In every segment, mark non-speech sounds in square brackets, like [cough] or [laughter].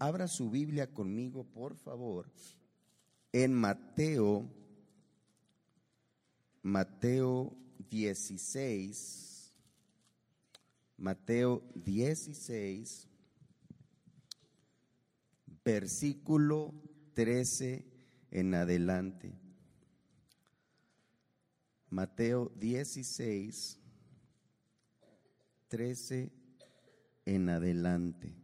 Abra su Biblia conmigo, por favor, en Mateo, Mateo 16, Mateo 16, versículo 13 en adelante. Mateo 16, 13 en adelante.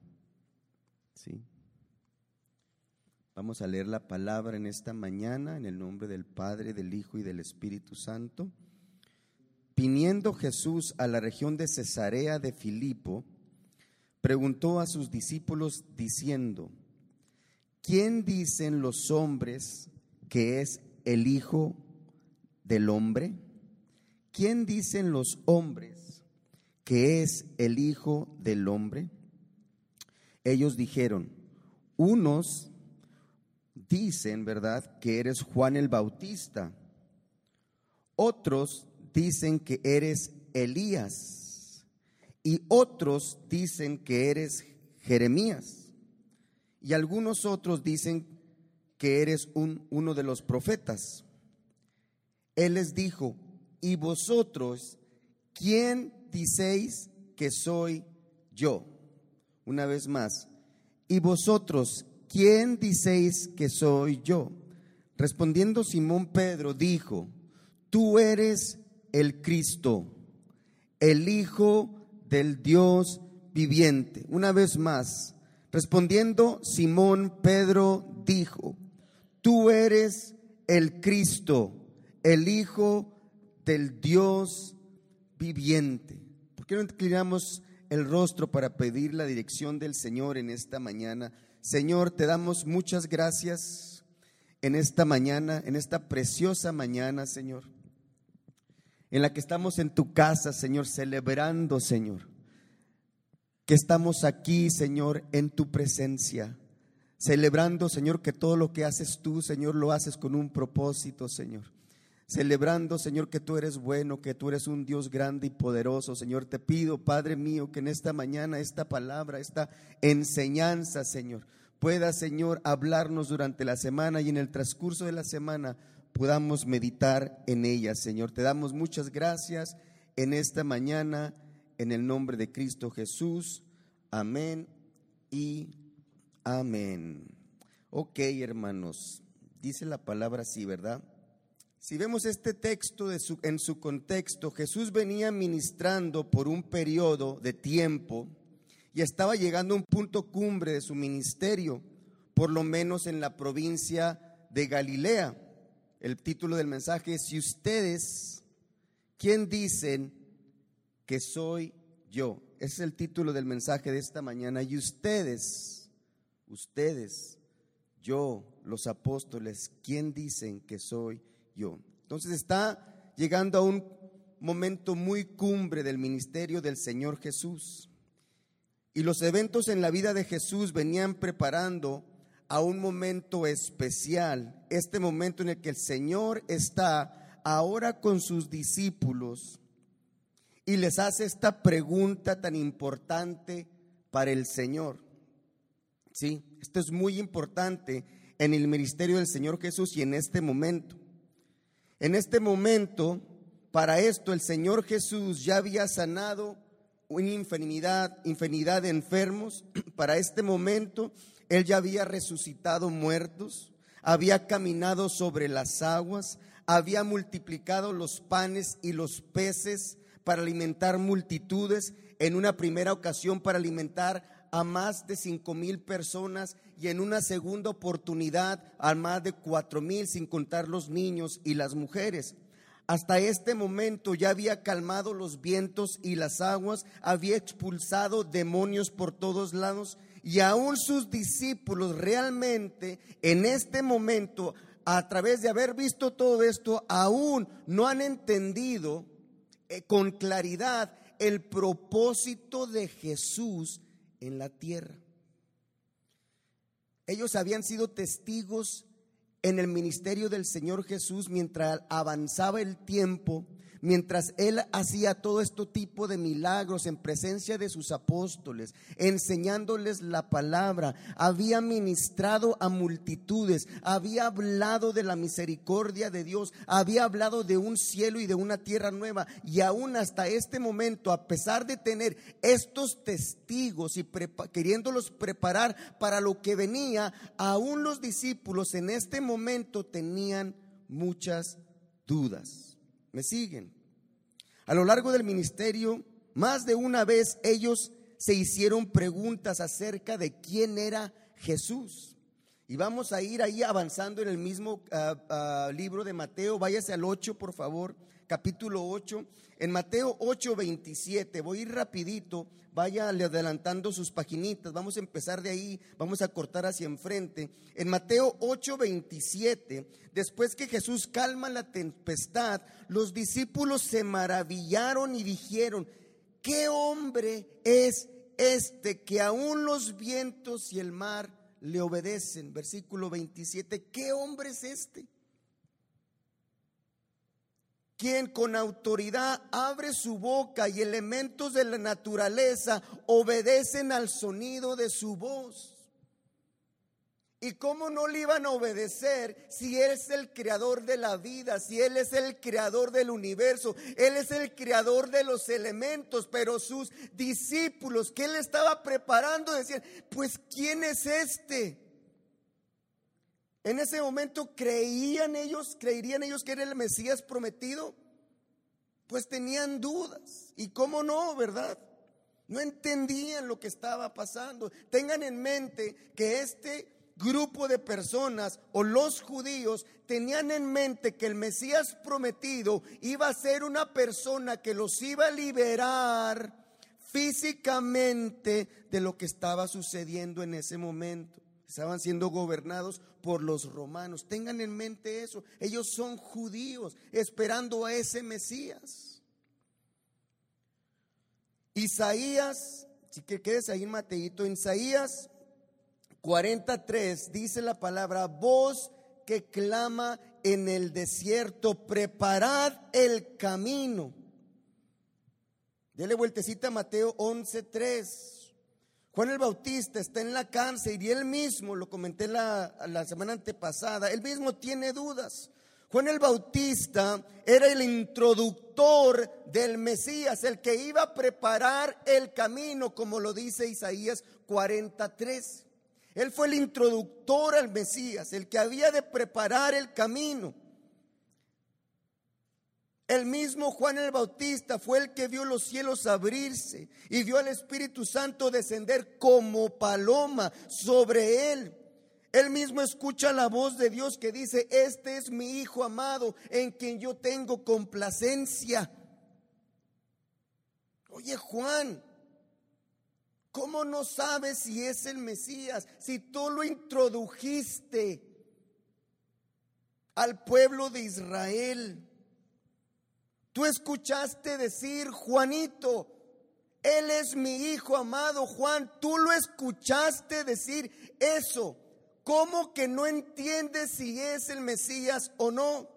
Vamos a leer la palabra en esta mañana en el nombre del Padre, del Hijo y del Espíritu Santo. Viniendo Jesús a la región de Cesarea de Filipo, preguntó a sus discípulos diciendo, ¿quién dicen los hombres que es el Hijo del Hombre? ¿Quién dicen los hombres que es el Hijo del Hombre? Ellos dijeron, unos dicen, ¿verdad?, que eres Juan el Bautista, otros dicen que eres Elías y otros dicen que eres Jeremías y algunos otros dicen que eres un, uno de los profetas. Él les dijo, ¿y vosotros quién diceis que soy yo? Una vez más, ¿y vosotros quién diceis que soy yo? Respondiendo Simón Pedro dijo, tú eres el Cristo, el Hijo del Dios viviente. Una vez más, respondiendo Simón Pedro dijo, tú eres el Cristo, el Hijo del Dios viviente. ¿Por qué no inclinamos el rostro para pedir la dirección del Señor en esta mañana? Señor, te damos muchas gracias en esta mañana, en esta preciosa mañana, Señor en la que estamos en tu casa, Señor, celebrando, Señor, que estamos aquí, Señor, en tu presencia, celebrando, Señor, que todo lo que haces tú, Señor, lo haces con un propósito, Señor. Celebrando, Señor, que tú eres bueno, que tú eres un Dios grande y poderoso. Señor, te pido, Padre mío, que en esta mañana esta palabra, esta enseñanza, Señor, pueda, Señor, hablarnos durante la semana y en el transcurso de la semana podamos meditar en ella, Señor. Te damos muchas gracias en esta mañana, en el nombre de Cristo Jesús. Amén y amén. Ok, hermanos, dice la palabra así, ¿verdad? Si vemos este texto de su, en su contexto, Jesús venía ministrando por un periodo de tiempo y estaba llegando a un punto cumbre de su ministerio, por lo menos en la provincia de Galilea. El título del mensaje es, si ustedes, ¿quién dicen que soy yo? Es el título del mensaje de esta mañana. Y ustedes, ustedes, yo, los apóstoles, ¿quién dicen que soy yo? Entonces está llegando a un momento muy cumbre del ministerio del Señor Jesús. Y los eventos en la vida de Jesús venían preparando a un momento especial, este momento en el que el Señor está ahora con sus discípulos y les hace esta pregunta tan importante para el Señor. Sí, esto es muy importante en el ministerio del Señor Jesús y en este momento. En este momento, para esto el Señor Jesús ya había sanado una infinidad, infinidad de enfermos. [clears throat] Para este momento él ya había resucitado muertos, había caminado sobre las aguas, había multiplicado los panes y los peces para alimentar multitudes, en una primera ocasión para alimentar a más de cinco mil personas y en una segunda oportunidad a más de cuatro mil, sin contar los niños y las mujeres. Hasta este momento ya había calmado los vientos y las aguas, había expulsado demonios por todos lados y aún sus discípulos realmente en este momento, a través de haber visto todo esto, aún no han entendido eh, con claridad el propósito de Jesús en la tierra. Ellos habían sido testigos en el ministerio del Señor Jesús mientras avanzaba el tiempo mientras él hacía todo este tipo de milagros en presencia de sus apóstoles, enseñándoles la palabra, había ministrado a multitudes, había hablado de la misericordia de Dios, había hablado de un cielo y de una tierra nueva. Y aún hasta este momento, a pesar de tener estos testigos y queriéndolos preparar para lo que venía, aún los discípulos en este momento tenían muchas dudas. ¿Me siguen? A lo largo del ministerio, más de una vez ellos se hicieron preguntas acerca de quién era Jesús. Y vamos a ir ahí avanzando en el mismo ah, ah, libro de Mateo. Váyase al 8, por favor, capítulo 8. En Mateo 8, 27, voy a ir rapidito, vaya adelantando sus paginitas. Vamos a empezar de ahí, vamos a cortar hacia enfrente. En Mateo 8, 27, después que Jesús calma la tempestad, los discípulos se maravillaron y dijeron, ¿qué hombre es este que aún los vientos y el mar le obedecen? Versículo 27, ¿qué hombre es este? Quien con autoridad abre su boca y elementos de la naturaleza obedecen al sonido de su voz. ¿Y cómo no le iban a obedecer si Él es el creador de la vida, si Él es el creador del universo, Él es el creador de los elementos? Pero sus discípulos que Él estaba preparando decían, pues ¿quién es este? En ese momento creían ellos, creerían ellos que era el Mesías prometido, pues tenían dudas. ¿Y cómo no, verdad? No entendían lo que estaba pasando. Tengan en mente que este grupo de personas o los judíos tenían en mente que el Mesías prometido iba a ser una persona que los iba a liberar físicamente de lo que estaba sucediendo en ese momento. Estaban siendo gobernados por los romanos. Tengan en mente eso. Ellos son judíos esperando a ese Mesías. Isaías, si que quedes ahí en Mateito, Isaías 43 dice la palabra, voz que clama en el desierto, preparad el camino. Dele vueltecita a Mateo 11:3. Juan el Bautista está en la cárcel y él mismo, lo comenté la, la semana antepasada, él mismo tiene dudas. Juan el Bautista era el introductor del Mesías, el que iba a preparar el camino, como lo dice Isaías 43. Él fue el introductor al Mesías, el que había de preparar el camino. El mismo Juan el Bautista fue el que vio los cielos abrirse y vio al Espíritu Santo descender como paloma sobre él. Él mismo escucha la voz de Dios que dice, este es mi Hijo amado en quien yo tengo complacencia. Oye Juan, ¿Cómo no sabes si es el Mesías? Si tú lo introdujiste al pueblo de Israel. Tú escuchaste decir, Juanito, él es mi hijo amado, Juan. Tú lo escuchaste decir eso. ¿Cómo que no entiendes si es el Mesías o no?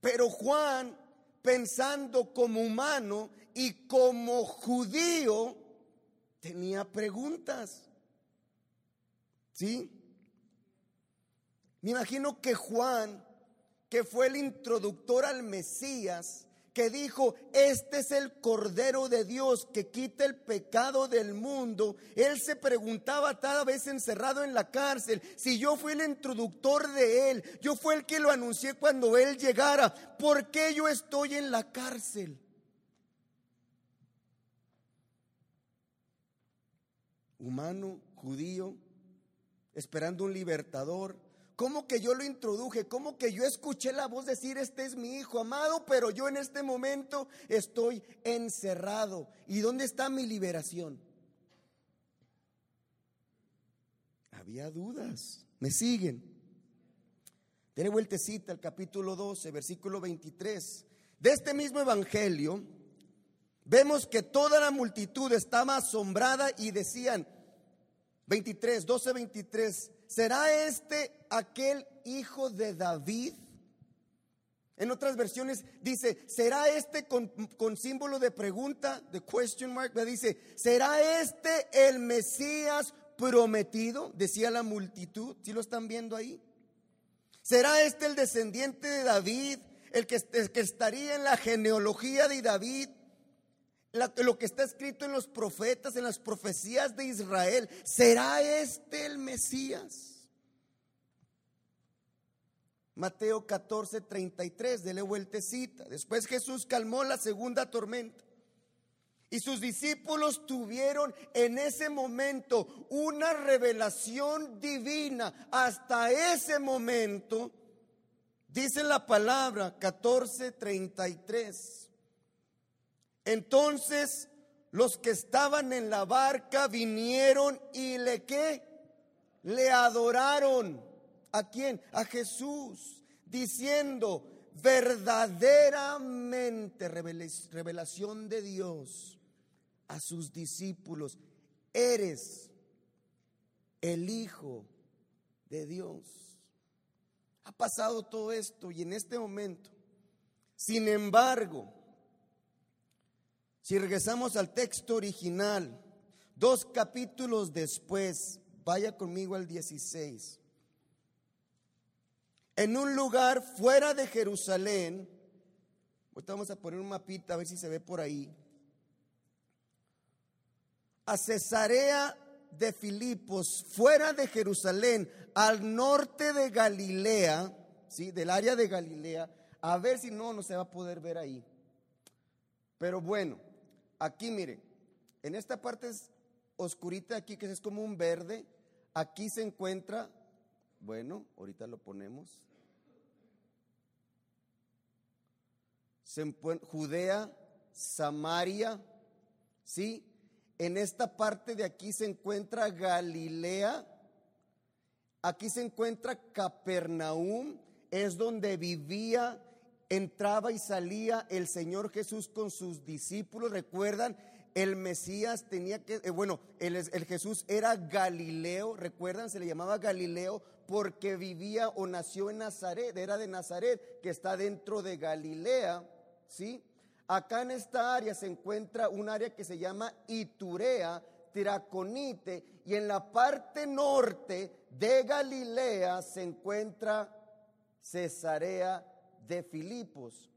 Pero Juan, pensando como humano, y como judío tenía preguntas. ¿Sí? Me imagino que Juan, que fue el introductor al Mesías, que dijo, este es el Cordero de Dios que quita el pecado del mundo. Él se preguntaba cada vez encerrado en la cárcel, si yo fui el introductor de él, yo fui el que lo anuncié cuando él llegara, ¿por qué yo estoy en la cárcel? humano, judío, esperando un libertador. ¿Cómo que yo lo introduje? ¿Cómo que yo escuché la voz decir, este es mi hijo amado, pero yo en este momento estoy encerrado? ¿Y dónde está mi liberación? Había dudas. ¿Me siguen? Tiene vueltecita al capítulo 12, versículo 23. De este mismo evangelio, vemos que toda la multitud estaba asombrada y decían, 23, 12, 23. ¿Será este aquel hijo de David? En otras versiones dice, ¿será este con, símbolo de pregunta, de question mark? Dice, ¿será este el Mesías prometido? Decía la multitud. ¿Sí lo están viendo ahí? ¿Será este el descendiente de David, el que, que estaría en la genealogía de David? Lo que está escrito en los profetas, en las profecías de Israel. ¿Será este el Mesías? Mateo 14, 33, dele vueltecita. Después Jesús calmó la segunda tormenta. Y sus discípulos tuvieron en ese momento una revelación divina. Hasta ese momento, dice la palabra 14:33. Entonces los que estaban en la barca vinieron y le qué? Le adoraron. ¿A quién? A Jesús, diciendo, verdaderamente revelación de Dios a sus discípulos, eres el Hijo de Dios. Ha pasado todo esto y en este momento, sin embargo, si regresamos al texto original, dos capítulos después, vaya conmigo al 16 en un lugar fuera de Jerusalén. Ahorita vamos a poner un mapita a ver si se ve por ahí. A Cesarea de Filipos, fuera de Jerusalén, al norte de Galilea, ¿sí? del área de Galilea, a ver si no, no se va a poder ver ahí. Pero bueno, aquí mire, en esta parte es oscurita aquí, que es como un verde, aquí se encuentra, bueno, ahorita lo ponemos. Judea, Samaria, ¿sí? En esta parte de aquí se encuentra Galilea, aquí se encuentra Capernaum, es donde vivía, entraba y salía el Señor Jesús con sus discípulos. Recuerdan, el Mesías tenía que, eh, bueno, el, Jesús era Galileo, recuerdan, se le llamaba Galileo porque vivía o nació en Nazaret, era de Nazaret, que está dentro de Galilea. ¿sí? Acá en esta área se encuentra un área que se llama Iturea, Tiraconite, y en la parte norte de Galilea se encuentra Cesarea de Filipos,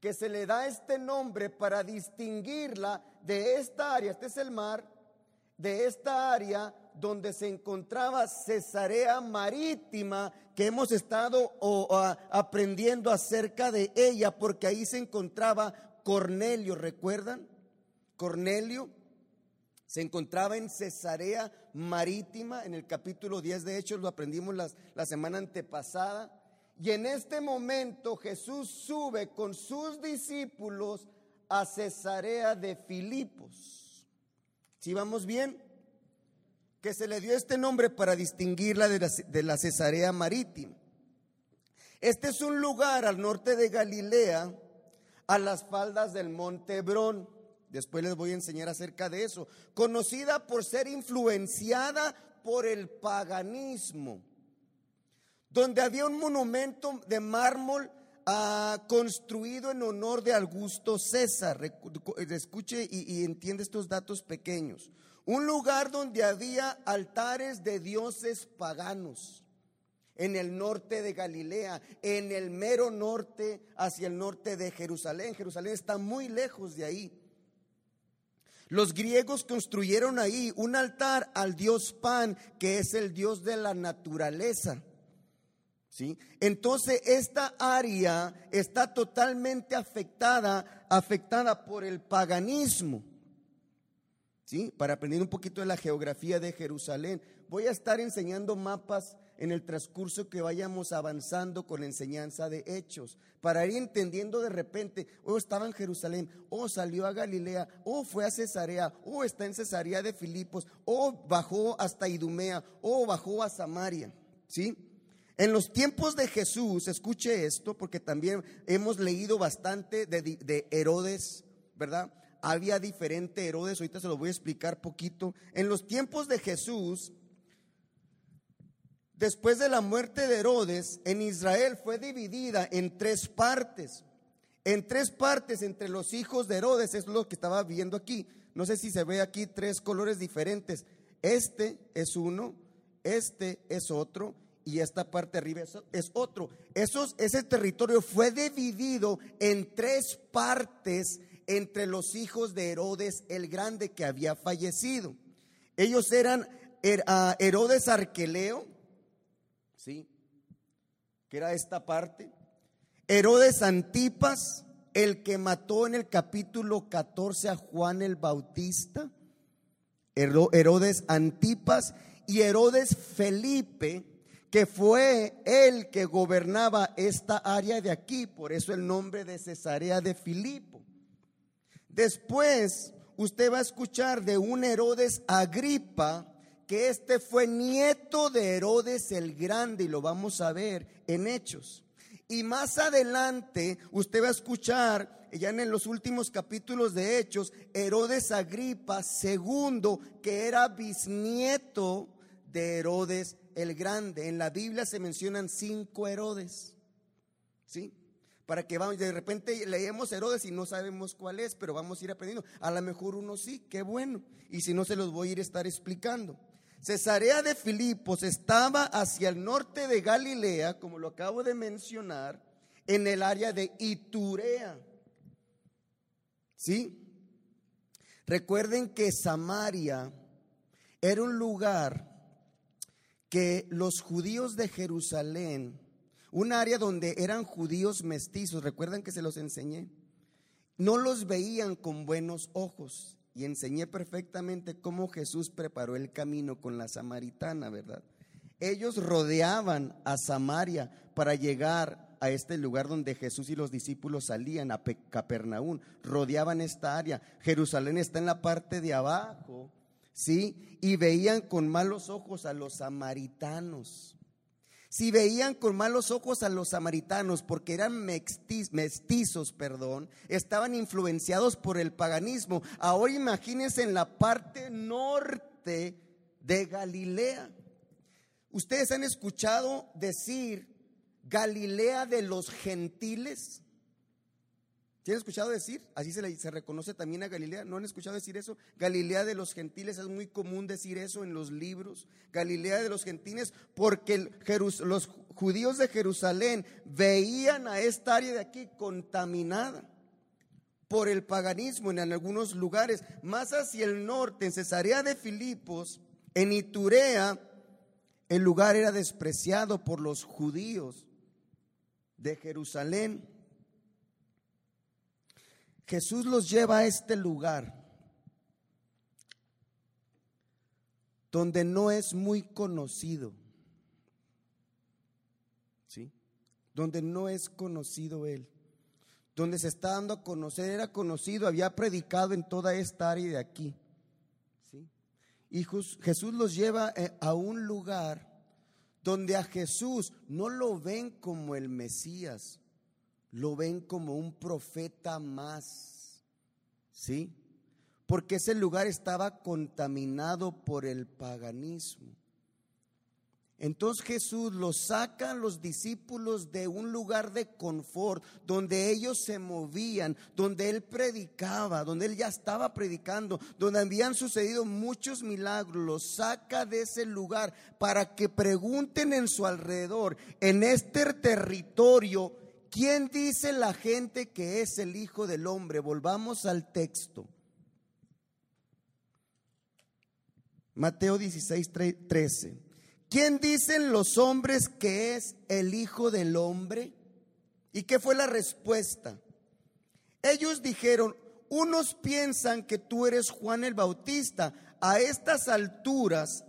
que se le da este nombre para distinguirla de esta área, este es el mar, de esta área donde se encontraba Cesarea Marítima, que hemos estado aprendiendo acerca de ella, porque ahí se encontraba Cornelio, ¿recuerdan? Cornelio se encontraba en Cesarea Marítima, en el capítulo 10 de Hechos, lo aprendimos la semana antepasada. Y en este momento Jesús sube con sus discípulos a Cesarea de Filipos. ¿Sí vamos bien? que se le dio este nombre para distinguirla de la, de la Cesarea Marítima. Este es un lugar al norte de Galilea, a las faldas del monte Hebrón. Después les voy a enseñar acerca de eso. Conocida por ser influenciada por el paganismo, donde había un monumento de mármol ah, construido en honor de Augusto César. Escuche y, y entiende estos datos pequeños un lugar donde había altares de dioses paganos en el norte de Galilea, en el mero norte, hacia el norte de Jerusalén. Jerusalén está muy lejos de ahí. Los griegos construyeron ahí un altar al dios Pan, que es el dios de la naturaleza. ¿Sí? Entonces esta área está totalmente afectada, afectada por el paganismo. ¿sí? Para aprender un poquito de la geografía de Jerusalén. Voy a estar enseñando mapas en el transcurso que vayamos avanzando con la enseñanza de hechos, para ir entendiendo de repente, oh, estaba en Jerusalén, oh, salió a Galilea, oh, fue a Cesarea, oh, está en Cesarea de Filipos, oh, bajó hasta Idumea, oh, bajó a Samaria, ¿sí? En los tiempos de Jesús, escuche esto, porque también hemos leído bastante de, de Herodes, ¿verdad? había diferente Herodes, ahorita se lo voy a explicar poquito. En los tiempos de Jesús, después de la muerte de Herodes, en Israel fue dividida en tres partes. En tres partes entre los hijos de Herodes, es lo que estaba viendo aquí. No sé si se ve aquí tres colores diferentes. Este es uno, este es otro y esta parte arriba es, otro. Esos, ese territorio fue dividido en tres partes entre los hijos de Herodes el Grande que había fallecido. Ellos eran ah, Herodes Arqueleo, ¿sí? Que era esta parte. Herodes Antipas, el que mató en el capítulo 14 a Juan el Bautista. Herodes Antipas y Herodes Felipe, que fue el que gobernaba esta área de aquí, por eso el nombre de Cesarea de Filipo. Después usted va a escuchar de un Herodes Agripa, que este fue nieto de Herodes el Grande, y lo vamos a ver en Hechos. Y más adelante usted va a escuchar, ya en los últimos capítulos de Hechos, Herodes Agripa II, que era bisnieto de Herodes el Grande. En la Biblia se mencionan cinco Herodes. ¿Sí? Para que vamos, de repente leemos Herodes y no sabemos cuál es, pero vamos a ir aprendiendo. A lo mejor uno sí, qué bueno. Y si no, se los voy a ir a estar explicando. Cesarea de Filipos estaba hacia el norte de Galilea, como lo acabo de mencionar, en el área de Iturea. ¿Sí? Recuerden que Samaria era un lugar que los judíos de Jerusalén, un área donde eran judíos mestizos, recuerdan que se los enseñé, no los veían con buenos ojos y enseñé perfectamente cómo Jesús preparó el camino con la samaritana, ¿verdad? Ellos rodeaban a Samaria para llegar a este lugar donde Jesús y los discípulos salían, a Capernaum, rodeaban esta área. Jerusalén está en la parte de abajo, ¿sí? Y veían con malos ojos a los samaritanos. Si veían con malos ojos a los samaritanos porque eran mestizos, perdón, estaban influenciados por el paganismo. Ahora imagínense en la parte norte de Galilea. Ustedes han escuchado decir Galilea de los gentiles. ¿Tienen escuchado decir? Así se, se reconoce también a Galilea. ¿No han escuchado decir eso? Galilea de los gentiles es muy común decir eso en los libros. Galilea de los gentiles porque los judíos de Jerusalén veían a esta área de aquí contaminada por el paganismo en algunos lugares. Más hacia el norte, en Cesarea de Filipos, en Iturea, el lugar era despreciado por los judíos de Jerusalén. Jesús los lleva a este lugar donde no es muy conocido. ¿Sí? Donde no es conocido Él. Donde se está dando a conocer, era conocido, había predicado en toda esta área de aquí. ¿Sí? Y Jesús los lleva eh, a un lugar donde a Jesús no lo ven como el Mesías, lo ven como un profeta más. ¿Sí? Porque ese lugar estaba contaminado por el paganismo. Entonces Jesús los saca a los discípulos de un lugar de confort, donde ellos se movían, donde Él predicaba, donde Él ya estaba predicando, donde habían sucedido muchos milagros, los saca de ese lugar para que pregunten en su alrededor, en este territorio, ¿Quién dice la gente que es el Hijo del Hombre? Volvamos al texto. Mateo 16, 13. ¿Quién dicen los hombres que es el Hijo del Hombre? ¿Y qué fue la respuesta? Ellos dijeron, unos piensan que tú eres Juan el Bautista. A estas alturas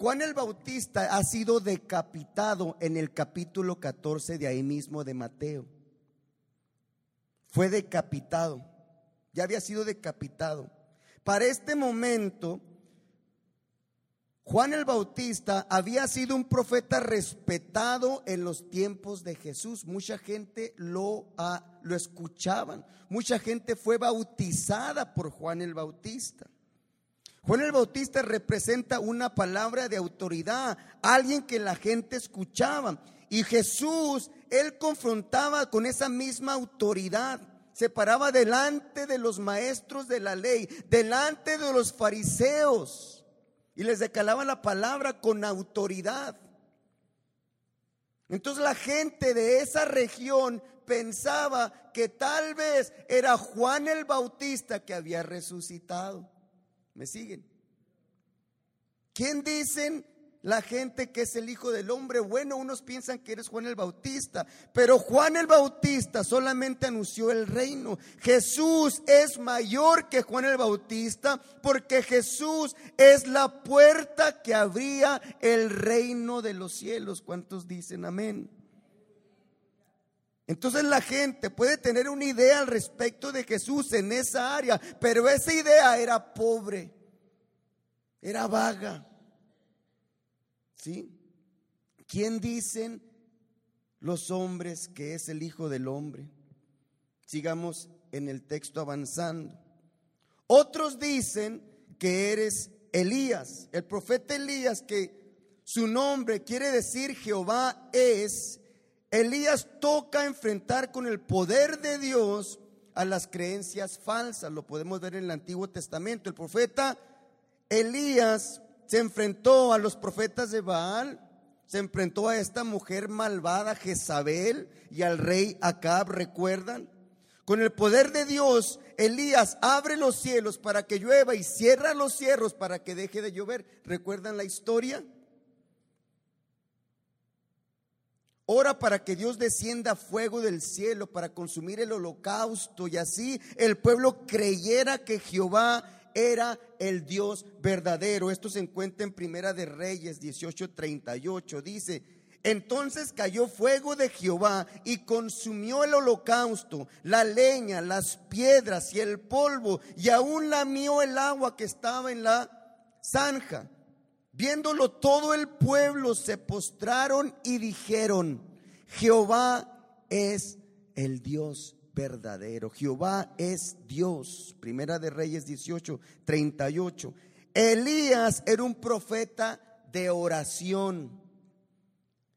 Juan el Bautista ha sido decapitado en el capítulo 14 de ahí mismo de Mateo. Fue decapitado. Ya había sido decapitado. Para este momento, Juan el Bautista había sido un profeta respetado en los tiempos de Jesús. Mucha gente lo, lo escuchaban. Mucha gente fue bautizada por Juan el Bautista. Juan el Bautista representa una palabra de autoridad, alguien que la gente escuchaba. Y Jesús, él confrontaba con esa misma autoridad. Se paraba delante de los maestros de la ley, delante de los fariseos. Y les decalaba la palabra con autoridad. Entonces la gente de esa región pensaba que tal vez era Juan el Bautista que había resucitado. ¿Me siguen? ¿Quién dicen la gente que es el Hijo del Hombre? Bueno, unos piensan que eres Juan el Bautista, pero Juan el Bautista solamente anunció el reino. Jesús es mayor que Juan el Bautista porque Jesús es la puerta que abría el reino de los cielos. ¿Cuántos dicen amén? Entonces la gente puede tener una idea al respecto de Jesús en esa área, pero esa idea era pobre, era vaga. ¿Sí? ¿Quién dicen los hombres que es el Hijo del Hombre? Sigamos en el texto avanzando. Otros dicen que eres Elías, el profeta Elías, que su nombre quiere decir Jehová es Elías toca enfrentar con el poder de Dios a las creencias falsas. Lo podemos ver en el Antiguo Testamento. El profeta Elías se enfrentó a los profetas de Baal, se enfrentó a esta mujer malvada Jezabel y al rey Acab, ¿recuerdan? Con el poder de Dios, Elías abre los cielos para que llueva y cierra los cielos para que deje de llover. ¿Recuerdan la historia? Ora para que Dios descienda fuego del cielo para consumir el holocausto y así el pueblo creyera que Jehová era el Dios verdadero. Esto se encuentra en Primera de Reyes 18:38. Dice, entonces cayó fuego de Jehová y consumió el holocausto, la leña, las piedras y el polvo, y aún lamió el agua que estaba en la zanja. Viéndolo todo el pueblo se postraron y dijeron, Jehová es el Dios verdadero. Jehová es Dios. Primera de Reyes 18, 38. Elías era un profeta de oración.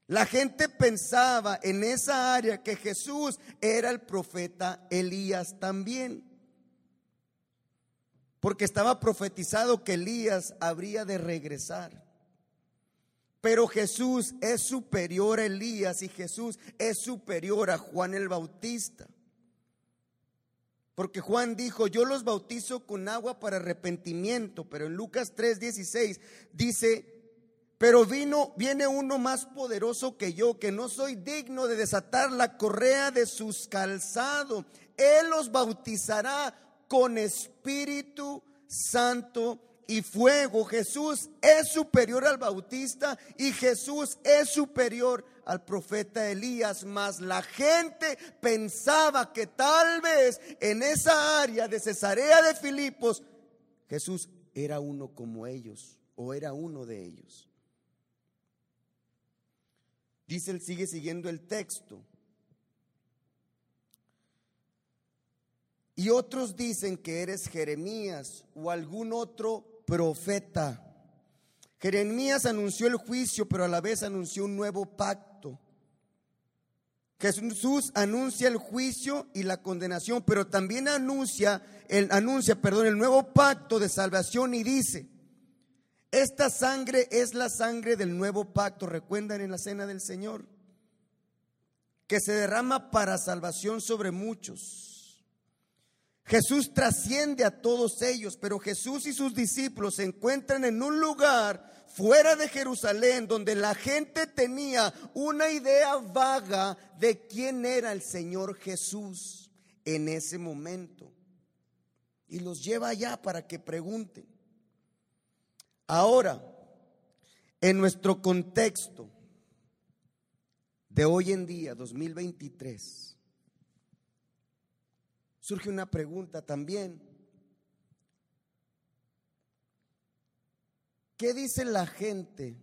La gente pensaba en esa área que Jesús era el profeta Elías también porque estaba profetizado que Elías habría de regresar. Pero Jesús es superior a Elías y Jesús es superior a Juan el Bautista. Porque Juan dijo, yo los bautizo con agua para arrepentimiento, pero en Lucas 3:16 dice, pero vino, viene uno más poderoso que yo, que no soy digno de desatar la correa de sus calzados. Él los bautizará con Espíritu Santo y fuego. Jesús es superior al Bautista y Jesús es superior al profeta Elías, mas la gente pensaba que tal vez en esa área de Cesarea de Filipos Jesús era uno como ellos o era uno de ellos. Dice sigue siguiendo el texto. Y otros dicen que eres Jeremías o algún otro profeta. Jeremías anunció el juicio, pero a la vez anunció un nuevo pacto. Jesús anuncia el juicio y la condenación, pero también anuncia el anuncia, perdón, el nuevo pacto de salvación y dice: Esta sangre es la sangre del nuevo pacto, recuerdan en la cena del Señor, que se derrama para salvación sobre muchos. Jesús trasciende a todos ellos, pero Jesús y sus discípulos se encuentran en un lugar fuera de Jerusalén donde la gente tenía una idea vaga de quién era el Señor Jesús en ese momento. Y los lleva allá para que pregunten. Ahora, en nuestro contexto de hoy en día, 2023, surge una pregunta también. ¿Qué dice la gente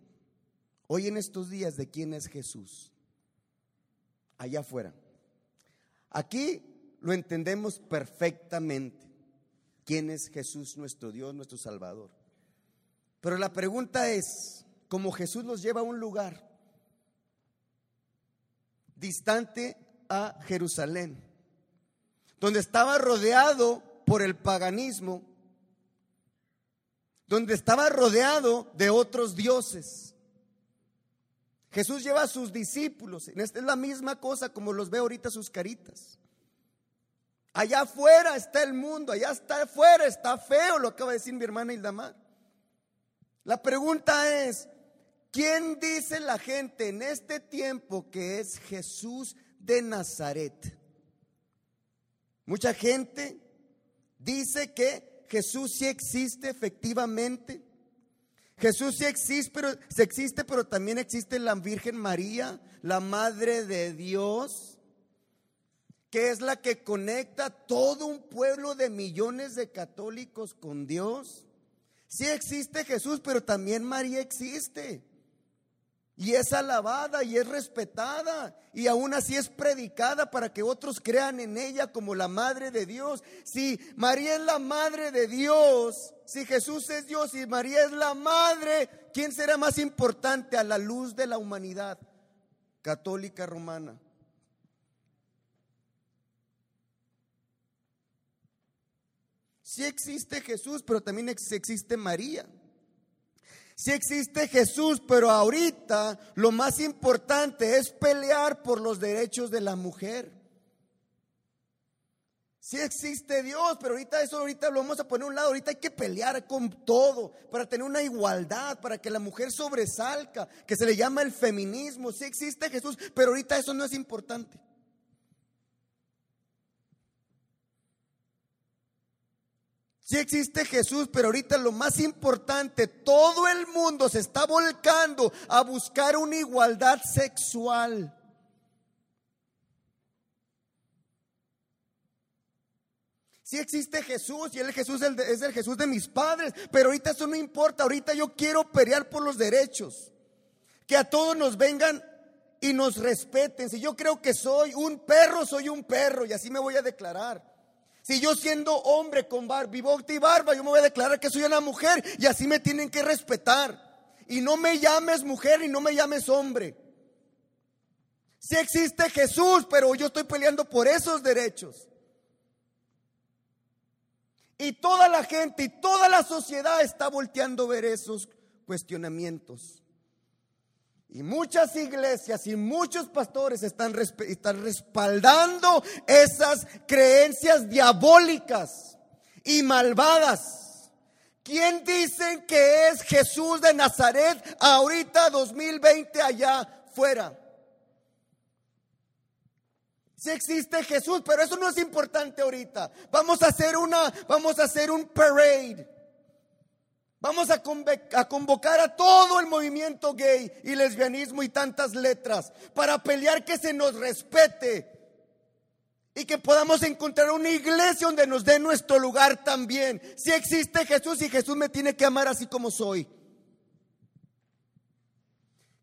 hoy en estos días de quién es Jesús? Allá afuera. Aquí lo entendemos perfectamente. ¿Quién es Jesús, nuestro Dios, nuestro Salvador? Pero la pregunta es, como Jesús los lleva a un lugar distante a Jerusalén, donde estaba rodeado por el paganismo, donde estaba rodeado de otros dioses. Jesús lleva a sus discípulos, esta es la misma cosa como los ve ahorita sus caritas. Allá afuera está el mundo, allá está afuera, está feo, lo acaba de decir mi hermana Hildamar. La pregunta es, ¿quién dice la gente en este tiempo que es Jesús de Nazaret? Mucha gente dice que Jesús sí existe efectivamente. Jesús sí existe pero, existe, pero también existe la Virgen María, la Madre de Dios, que es la que conecta todo un pueblo de millones de católicos con Dios. Sí existe Jesús, pero también María existe. Y es alabada y es respetada. Y aún así es predicada para que otros crean en ella como la Madre de Dios. Si María es la Madre de Dios, si Jesús es Dios y María es la Madre, ¿quién será más importante a la luz de la humanidad católica romana? Sí existe Jesús, pero también existe María. Sí existe Jesús, pero ahorita lo más importante es pelear por los derechos de la mujer. Sí existe Dios, pero ahorita eso ahorita lo vamos a poner a un lado. Ahorita hay que pelear con todo para tener una igualdad, para que la mujer sobresalga, que se le llama el feminismo. Sí existe Jesús, pero ahorita eso no es importante. Sí existe Jesús, pero ahorita lo más importante, todo el mundo se está volcando a buscar una igualdad sexual. Sí existe Jesús y el Jesús es el Jesús de mis padres, pero ahorita eso no importa, ahorita yo quiero pelear por los derechos. Que a todos nos vengan y nos respeten. Si yo creo que soy un perro, soy un perro y así me voy a declarar. Si yo siendo hombre con barba, bigote y barba, yo me voy a declarar que soy una mujer y así me tienen que respetar. Y no me llames mujer y no me llames hombre. Si existe Jesús, pero yo estoy peleando por esos derechos. Y toda la gente y toda la sociedad está volteando a ver esos cuestionamientos. Y muchas iglesias y muchos pastores están, están, respaldando esas creencias diabólicas y malvadas. ¿Quién dicen que es Jesús de Nazaret ahorita 2020 allá fuera? Si existe Jesús, pero eso no es importante ahorita. Vamos a hacer una, vamos a hacer un parade Vamos a convocar a todo el movimiento gay y lesbianismo y tantas letras para pelear que se nos respete y que podamos encontrar una iglesia donde nos dé nuestro lugar también. Si existe Jesús y Jesús me tiene que amar así como soy.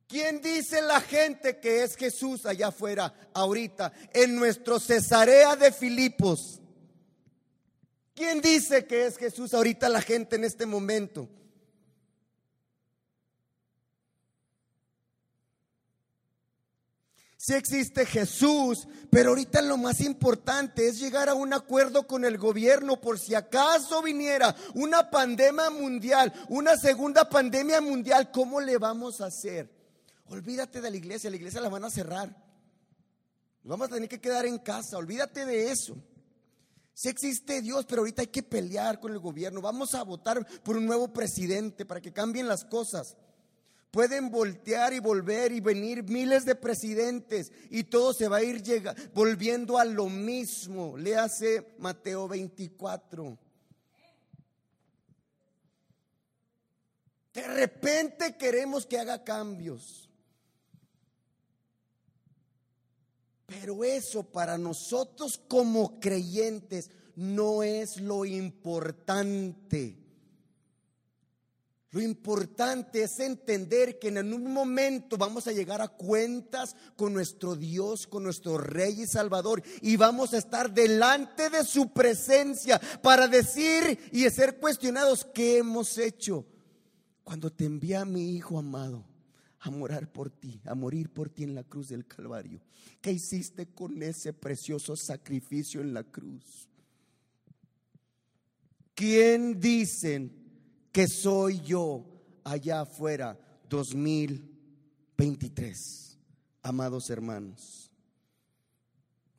¿Quién dice la gente que es Jesús allá afuera ahorita en nuestro Cesarea de Filipos? ¿Quién dice que es Jesús ahorita la gente en este momento? Si existe Jesús, pero ahorita lo más importante es llegar a un acuerdo con el gobierno por si acaso viniera una pandemia mundial, una segunda pandemia mundial, ¿cómo le vamos a hacer? Olvídate de la iglesia, la iglesia la van a cerrar. Vamos a tener que quedar en casa, olvídate de eso. Si existe Dios, pero ahorita hay que pelear con el gobierno. Vamos a votar por un nuevo presidente para que cambien las cosas. Pueden voltear y volver y venir miles de presidentes y todo se va a ir volviendo a lo mismo. Léase Mateo 24. De repente queremos que haga cambios. Pero eso para nosotros como creyentes no es lo importante. Lo importante es entender que en un momento vamos a llegar a cuentas con nuestro Dios, con nuestro Rey y Salvador, y vamos a estar delante de su presencia para decir y ser cuestionados qué hemos hecho, cuando te envía a mi Hijo amado a morar por ti, a morir por ti en la cruz del Calvario. ¿Qué hiciste con ese precioso sacrificio en la cruz? ¿Quién dicen que soy yo allá afuera 2023? Amados hermanos.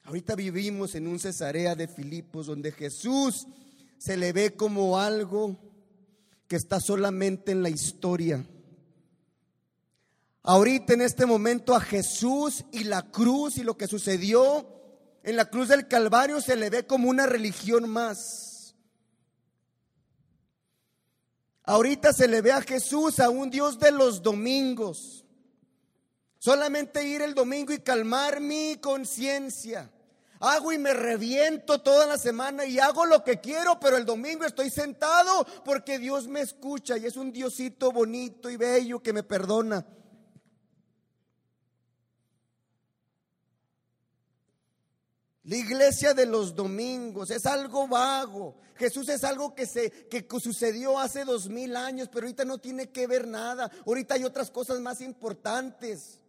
Ahorita vivimos en un Cesarea de Filipos donde Jesús se le ve como algo que está solamente en la historia ahorita en este momento a Jesús y la cruz y lo que sucedió en la cruz del Calvario se le ve como una religión más. Ahorita se le ve a Jesús a un Dios de los domingos. Solamente ir el domingo y calmar mi conciencia. Hago y me reviento toda la semana y hago lo que quiero, pero el domingo estoy sentado porque Dios me escucha y es un Diosito bonito y bello que me perdona. La iglesia de los domingos es algo vago. Jesús es algo que, se, que sucedió hace dos mil años, pero ahorita no tiene que ver nada. Ahorita hay otras cosas más importantes.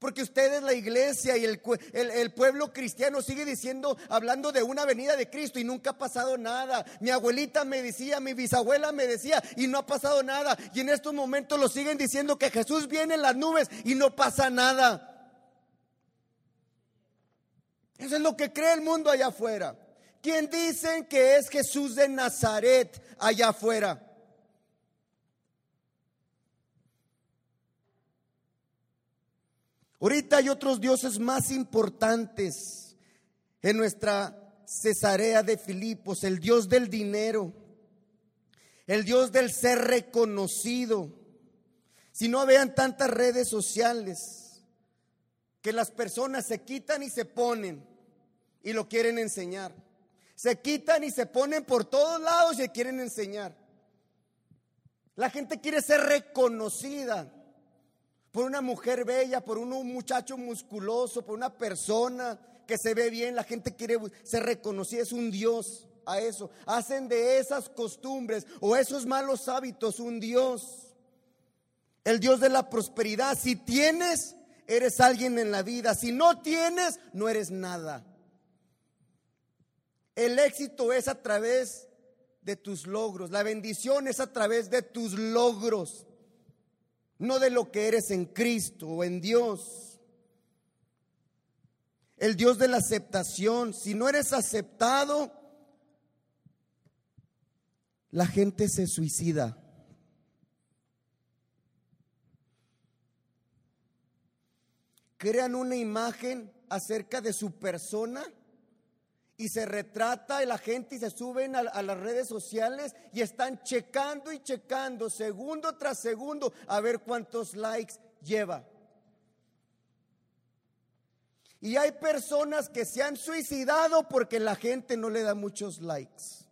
Porque ustedes, la iglesia y el, el, pueblo cristiano sigue diciendo, hablando de una venida de Cristo y nunca ha pasado nada. Mi abuelita me decía, mi bisabuela me decía y no ha pasado nada. Y en estos momentos lo siguen diciendo que Jesús viene en las nubes y no pasa nada. Eso es lo que cree el mundo allá afuera. ¿Quién dicen que es Jesús de Nazaret allá afuera? Ahorita hay otros dioses más importantes en nuestra Cesarea de Filipos, el Dios del dinero, el Dios del ser reconocido. Si no vean tantas redes sociales, que las personas se quitan y se ponen y lo quieren enseñar. Se quitan y se ponen por todos lados y quieren enseñar. La gente quiere ser reconocida por una mujer bella, por un muchacho musculoso, por una persona que se ve bien. La gente quiere ser reconocida, es un Dios a eso. Hacen de esas costumbres o esos malos hábitos un Dios. El Dios de la prosperidad. Si tienes, eres alguien en la vida. Si no tienes, no eres nada. El éxito es a través de tus logros. La bendición es a través de tus logros. No de lo que eres en Cristo o en Dios. El Dios de la aceptación. Si no eres aceptado, la gente se suicida. Crean una imagen acerca de su persona y se retrata la gente y se suben a, a, las redes sociales y están checando y checando segundo tras segundo a ver cuántos likes lleva. Y hay personas que se han suicidado porque la gente no le da muchos likes.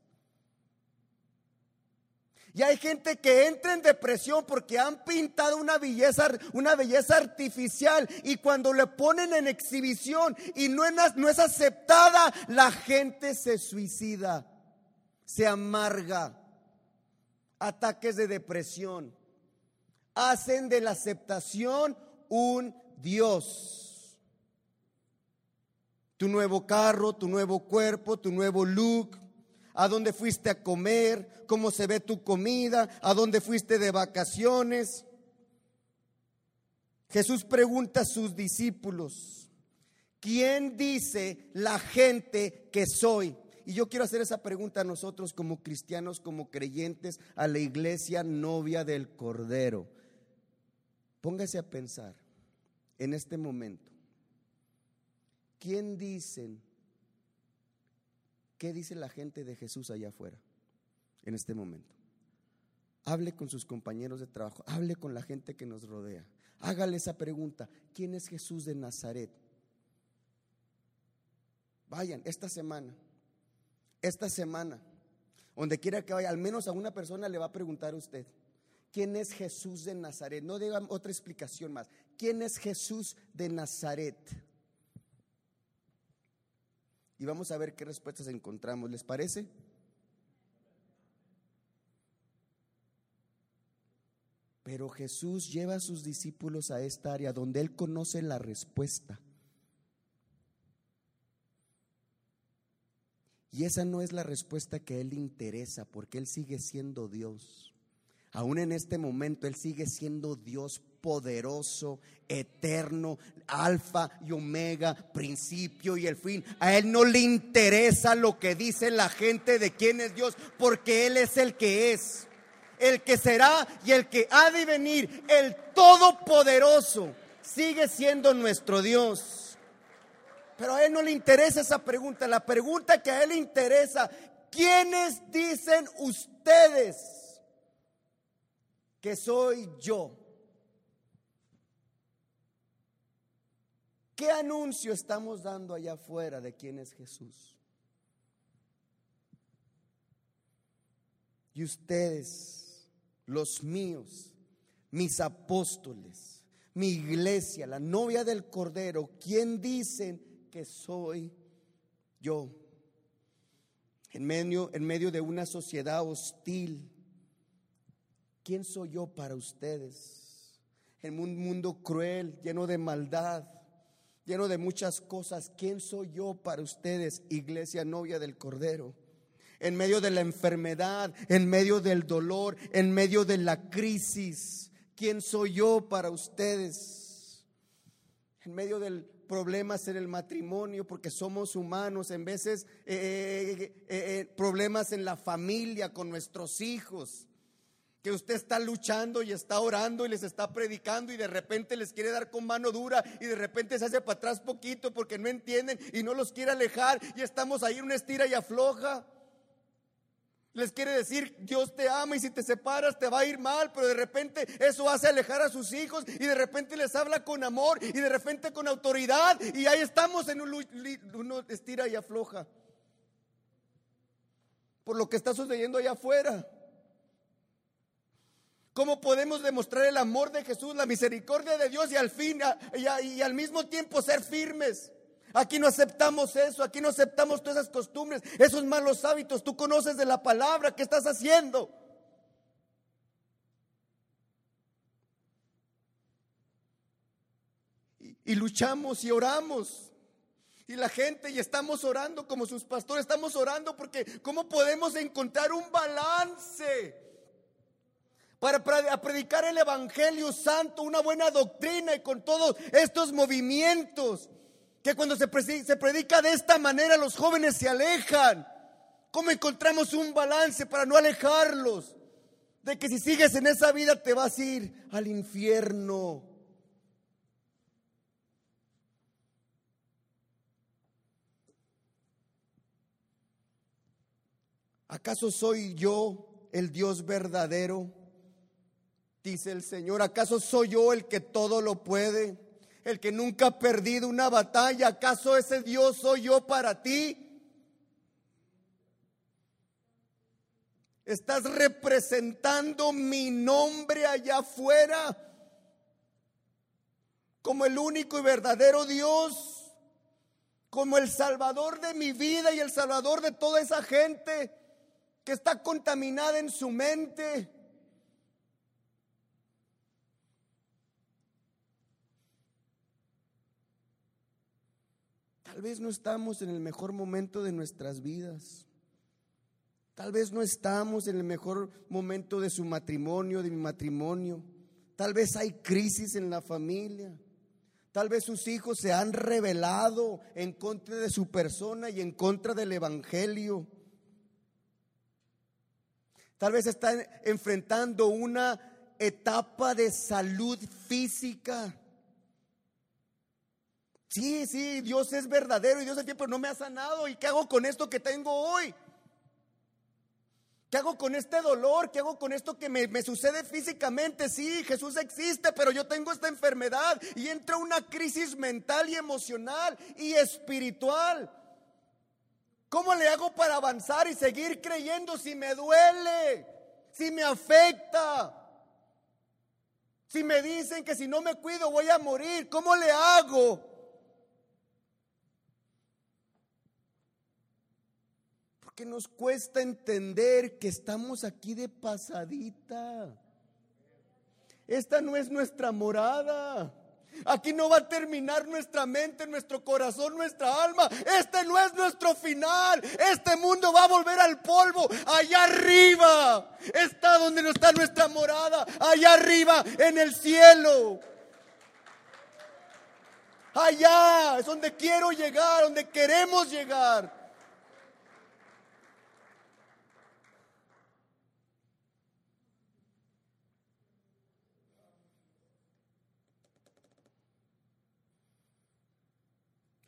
Y hay gente que entra en depresión porque han pintado una belleza, una belleza artificial y cuando le ponen en exhibición y no no es aceptada, la gente se suicida, se amarga, ataques de depresión. Hacen de la aceptación un Dios. Tu nuevo carro, tu nuevo cuerpo, tu nuevo look, a dónde fuiste a comer, cómo se ve tu comida, a dónde fuiste de vacaciones. Jesús pregunta a sus discípulos, ¿quién dice la gente que soy? Y yo quiero hacer esa pregunta a nosotros como cristianos, como creyentes, a la iglesia novia del Cordero. Póngase a pensar en este momento. ¿Quién dicen ¿Qué dice la gente de Jesús allá afuera en este momento? Hable con sus compañeros de trabajo, hable con la gente que nos rodea. Hágale esa pregunta, ¿quién es Jesús de Nazaret? Vayan esta semana, esta semana, donde quiera que vaya, al menos a una persona le va a preguntar a usted, ¿quién es Jesús de Nazaret? No digan otra explicación más. ¿Quién es Jesús de Nazaret? Y vamos a ver qué respuestas encontramos. ¿Les parece? Pero Jesús lleva a sus discípulos a esta área donde Él conoce la respuesta. Y esa no es la respuesta que a Él interesa, porque Él sigue siendo Dios. Aún en este momento Él sigue siendo Dios poderoso, eterno, alfa y omega, principio y el fin. A Él no le interesa lo que dice la gente de quién es Dios, porque Él es el que es, el que será y el que ha de venir, el todopoderoso. Sigue siendo nuestro Dios. Pero a Él no le interesa esa pregunta. La pregunta que a Él le interesa, ¿quiénes dicen ustedes? que soy yo. ¿Qué anuncio estamos dando allá afuera de quién es Jesús? Y ustedes, los míos, mis apóstoles, mi iglesia, la novia del Cordero, ¿quién dicen que soy yo? En medio, en medio de una sociedad hostil, ¿quién soy yo para ustedes? En un mundo cruel, lleno de maldad, lleno de muchas cosas, ¿quién soy yo para ustedes, iglesia novia del Cordero? En medio de la enfermedad, en medio del dolor, en medio de la crisis, ¿quién soy yo para ustedes? En medio del problemas en el matrimonio, porque somos humanos, en veces eh, eh, eh, problemas en la familia con nuestros hijos que usted está luchando y está orando y les está predicando y de repente les quiere dar con mano dura y de repente se hace para atrás poquito porque no entienden y no los quiere alejar y estamos ahí en una estira y afloja. Les quiere decir, Dios te ama y si te separas te va a ir mal, pero de repente eso hace alejar a sus hijos y de repente les habla con amor y de repente con autoridad y ahí estamos en un, estira y afloja. Por lo que está sucediendo allá afuera. ¿Cómo podemos demostrar el amor de Jesús, la misericordia de Dios y al fin y, al mismo tiempo ser firmes? Aquí no aceptamos eso, aquí no aceptamos todas esas costumbres, esos malos hábitos. Tú conoces de la palabra, ¿qué estás haciendo? y luchamos y oramos. Y la gente, y estamos orando como sus pastores, estamos orando porque ¿cómo podemos encontrar un balance? Para predicar el Evangelio Santo, una buena doctrina y con todos estos movimientos, que cuando se, se predica de esta manera los jóvenes se alejan. ¿Cómo encontramos un balance para no alejarlos? De que si sigues en esa vida te vas a ir al infierno. ¿Acaso soy yo el Dios verdadero? Dice el Señor, ¿acaso soy yo el que todo lo puede? El que nunca ha perdido una batalla, ¿acaso ese Dios soy yo para ti? Estás representando mi nombre allá afuera como el único y verdadero Dios, como el salvador de mi vida y el salvador de toda esa gente que está contaminada en su mente. Tal vez no estamos en el mejor momento de nuestras vidas. Tal vez no estamos en el mejor momento de su matrimonio, de mi matrimonio. Tal vez hay crisis en la familia. Tal vez sus hijos se han rebelado en contra de su persona y en contra del Evangelio. Tal vez están enfrentando una etapa de salud física. Sí, sí, Dios es verdadero y Dios es fiel, pero no me ha sanado. ¿Y qué hago con esto que tengo hoy? ¿Qué hago con este dolor? ¿Qué hago con esto que me, sucede físicamente? Sí, Jesús existe, pero yo tengo esta enfermedad y entra una crisis mental y emocional y espiritual. ¿Cómo le hago para avanzar y seguir creyendo si me duele? Si me afecta. Si me dicen que si no me cuido voy a morir, ¿cómo le hago? Que nos cuesta entender que estamos aquí de pasadita. esta no es nuestra morada. Aquí no va a terminar nuestra mente, nuestro corazón, nuestra alma. Este no es nuestro final. Este mundo va a volver al polvo. Allá arriba está donde no está nuestra morada. Allá arriba en el cielo. Allá es donde quiero llegar, donde queremos llegar.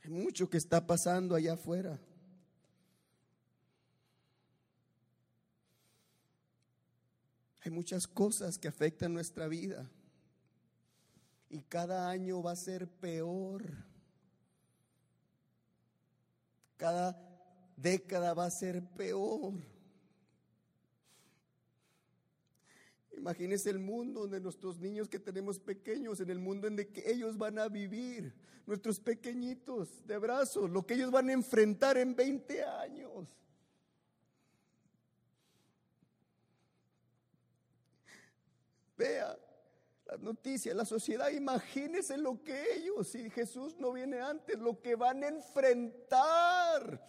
Hay mucho que está pasando allá afuera. Hay muchas cosas que afectan nuestra vida. Y cada año va a ser peor. Cada década va a ser peor. Imagínense el mundo donde nuestros niños que tenemos pequeños, en el mundo en el que ellos van a vivir, nuestros pequeñitos de brazos, lo que ellos van a enfrentar en 20 años. Vea las noticias, la sociedad, imagínense lo que ellos, si Jesús no viene antes, lo que van a enfrentar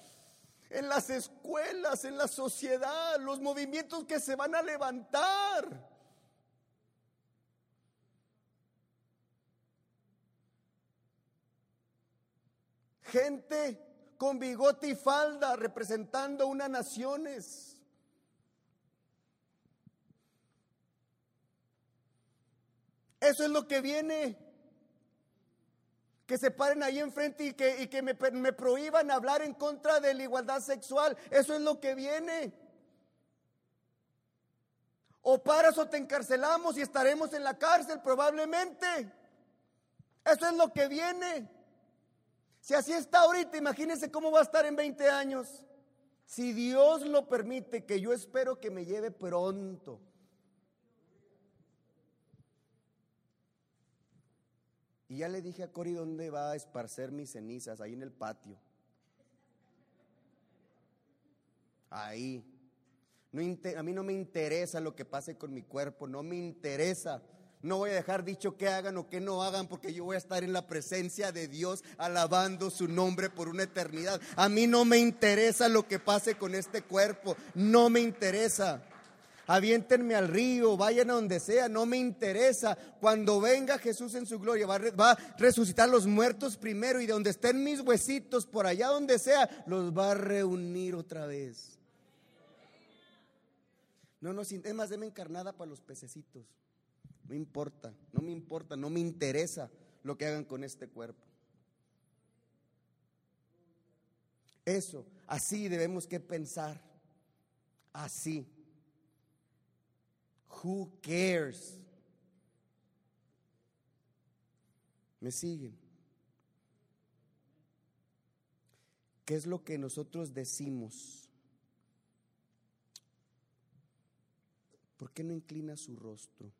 en las escuelas, en la sociedad, los movimientos que se van a levantar. Gente con bigote y falda representando unas naciones. Eso es lo que viene. Que se paren ahí enfrente y que, y que me, me prohíban hablar en contra de la igualdad sexual. Eso es lo que viene. O paras o te encarcelamos y estaremos en la cárcel probablemente. Eso es lo que viene. Si así está ahorita, imagínense cómo va a estar en 20 años. Si Dios lo permite, que yo espero que me lleve pronto. Y ya le dije a Cori dónde va a esparcer mis cenizas, ahí en el patio. Ahí. A mí no me interesa lo que pase con mi cuerpo, no me interesa. No voy a dejar dicho que hagan o que no hagan porque yo voy a estar en la presencia de Dios alabando su nombre por una eternidad. A mí no me interesa lo que pase con este cuerpo, no me interesa. Aviéntenme al río, vayan a donde sea, no me interesa. Cuando venga Jesús en su gloria, va va a resucitar los muertos primero y de donde estén mis huesitos, por allá donde sea, los va a reunir otra vez. No, no, es más, deme encarnada para los pececitos. No importa, no me importa, no me interesa lo que hagan con este cuerpo. Eso, así debemos que pensar. Así. Who cares? ¿Me siguen? ¿Qué es lo que nosotros decimos? ¿Por qué no inclina su rostro?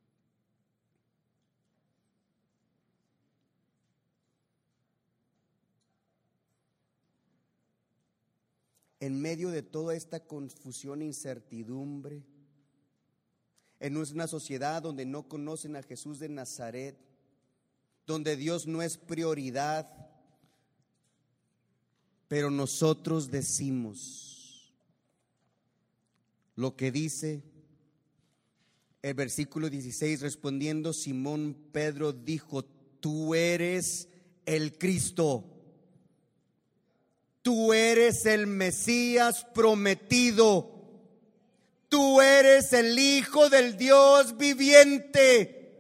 En medio de toda esta confusión e incertidumbre, en una sociedad donde no conocen a Jesús de Nazaret, donde Dios no es prioridad, pero nosotros decimos lo que dice el versículo 16, respondiendo Simón Pedro dijo, tú eres el Cristo Tú eres el Mesías prometido. Tú eres el Hijo del Dios viviente.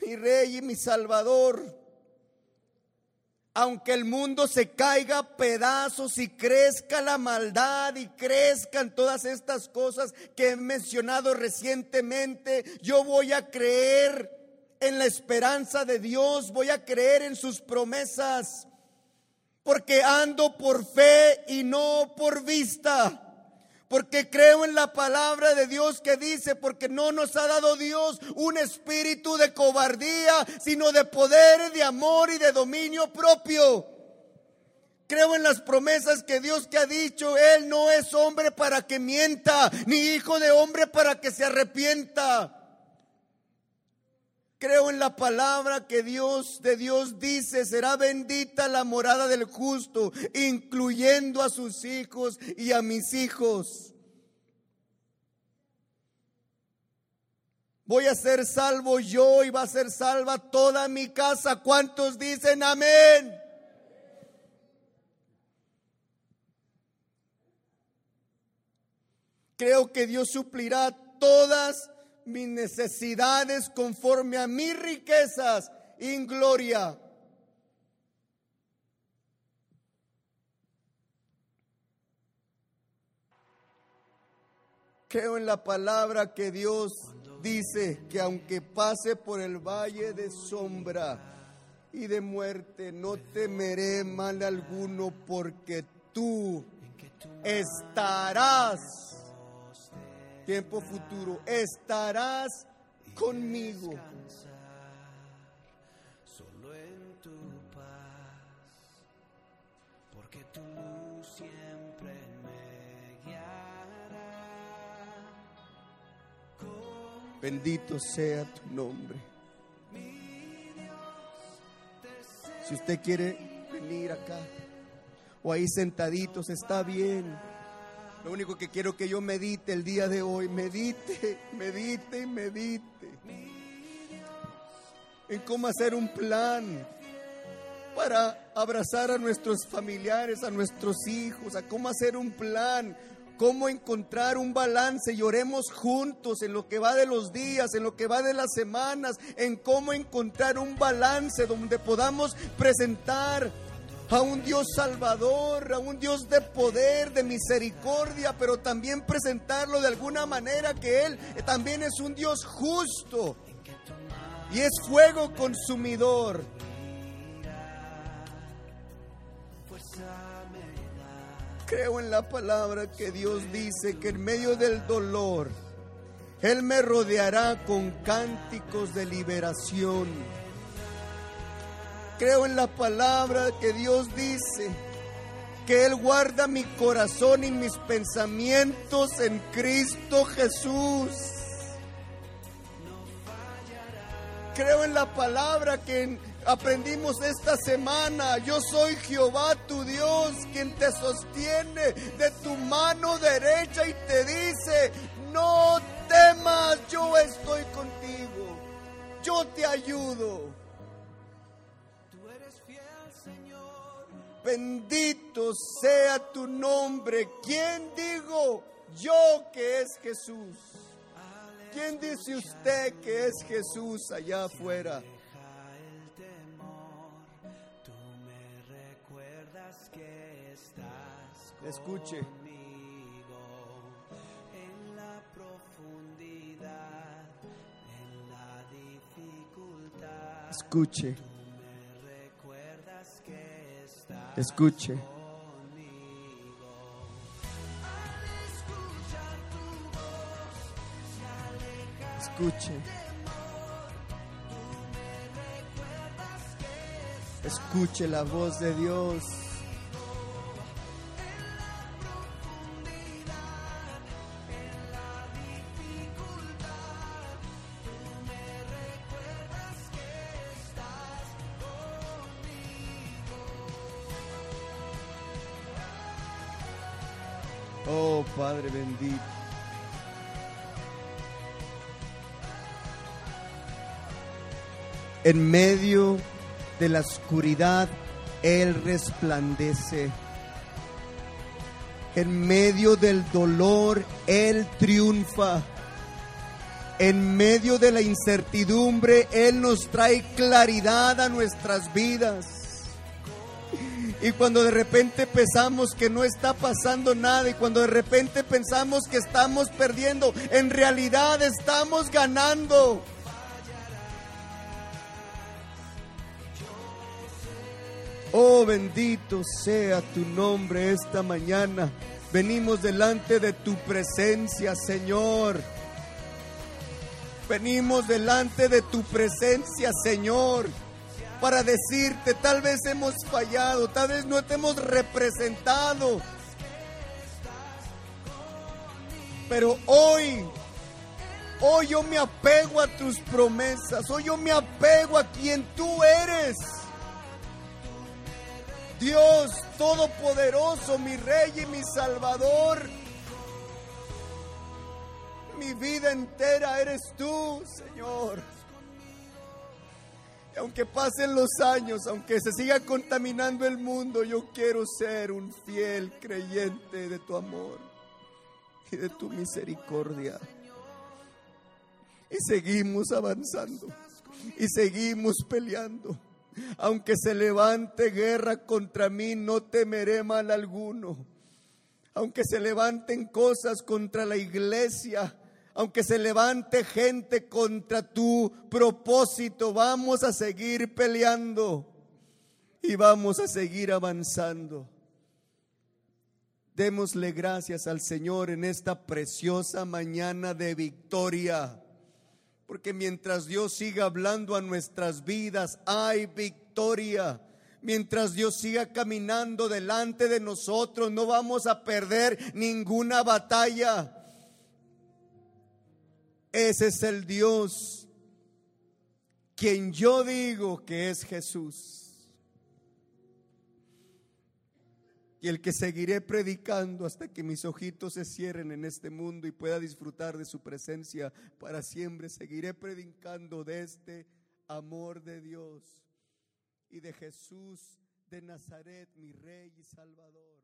Mi Rey y mi Salvador. Aunque el mundo se caiga a pedazos y crezca la maldad y crezcan todas estas cosas que he mencionado recientemente, yo voy a creer en la esperanza de Dios, voy a creer en sus promesas porque ando por fe y no por vista. Porque creo en la palabra de Dios que dice, porque no nos ha dado Dios un espíritu de cobardía, sino de poder, de amor y de dominio propio. Creo en las promesas que Dios que ha dicho, Él no es hombre para que mienta, ni hijo de hombre para que se arrepienta. Creo en la palabra que Dios de Dios dice, será bendita la morada del justo, incluyendo a sus hijos y a mis hijos. Voy a ser salvo yo y va a ser salva toda mi casa. ¿Cuántos dicen amén? Creo que Dios suplirá todas mis necesidades conforme a mis riquezas en gloria. Creo en la palabra que Dios dice que aunque pase por el valle de sombra y de muerte, no temeré mal alguno porque tú estarás tiempo futuro, estarás conmigo. Solo en tu paz, porque tu luz siempre me guiará. Bendito sea tu nombre. Si usted quiere venir acá o ahí sentaditos, está bien. Lo único que quiero que yo medite el día de hoy, medite, medite, medite. En cómo hacer un plan para abrazar a nuestros familiares, a nuestros hijos, a cómo hacer un plan, cómo encontrar un balance y oremos juntos en lo que va de los días, en lo que va de las semanas, en cómo encontrar un balance donde podamos presentar a un Dios salvador, a un Dios de poder, de misericordia, pero también presentarlo de alguna manera que Él también es un Dios justo y es fuego consumidor. Creo en la palabra que Dios dice que en medio del dolor, Él me rodeará con cánticos de liberación Creo en la palabra que Dios dice que Él guarda mi corazón y mis pensamientos en Cristo Jesús. Creo en la palabra que aprendimos esta semana. Yo soy Jehová tu Dios, quien te sostiene de tu mano derecha y te dice, no temas, yo estoy contigo. Yo te ayudo. Bendito sea tu nombre. ¿Quién digo yo que es Jesús? ¿Quién dice usted que es Jesús allá afuera? Escuche. Escuche. Escuche. Escuche. Escuche la voz de Dios. En medio de la oscuridad, Él resplandece. En medio del dolor, Él triunfa. En medio de la incertidumbre, Él nos trae claridad a nuestras vidas. Y cuando de repente pensamos que no está pasando nada y cuando de repente pensamos que estamos perdiendo, en realidad estamos ganando. Oh bendito sea tu nombre esta mañana. Venimos delante de tu presencia, Señor. Venimos delante de tu presencia, Señor para decirte, tal vez hemos fallado, tal vez no te hemos representado. Pero hoy Hoy yo me apego a tus promesas. Hoy yo me apego a quien tú eres. Dios Todopoderoso, mi Rey y mi Salvador. Mi vida entera eres tú, Señor. Aunque pasen los años, aunque se siga contaminando el mundo, yo quiero ser un fiel creyente de tu amor y de tu misericordia. Y seguimos avanzando y seguimos peleando. Aunque se levante guerra contra mí, no temeré mal alguno. Aunque se levanten cosas contra la iglesia, aunque se levante gente contra tu propósito, vamos a seguir peleando y vamos a seguir avanzando. Démosle gracias al Señor en esta preciosa mañana de victoria. Porque mientras Dios siga hablando a nuestras vidas, hay victoria. Mientras Dios siga caminando delante de nosotros, no vamos a perder ninguna batalla. Ese es el Dios quien yo digo que es Jesús. y el que seguiré predicando hasta que mis ojitos se cierren en este mundo y pueda disfrutar de su presencia para siempre. Seguiré predicando de este amor de Dios y de Jesús de Nazaret, mi Rey y Salvador.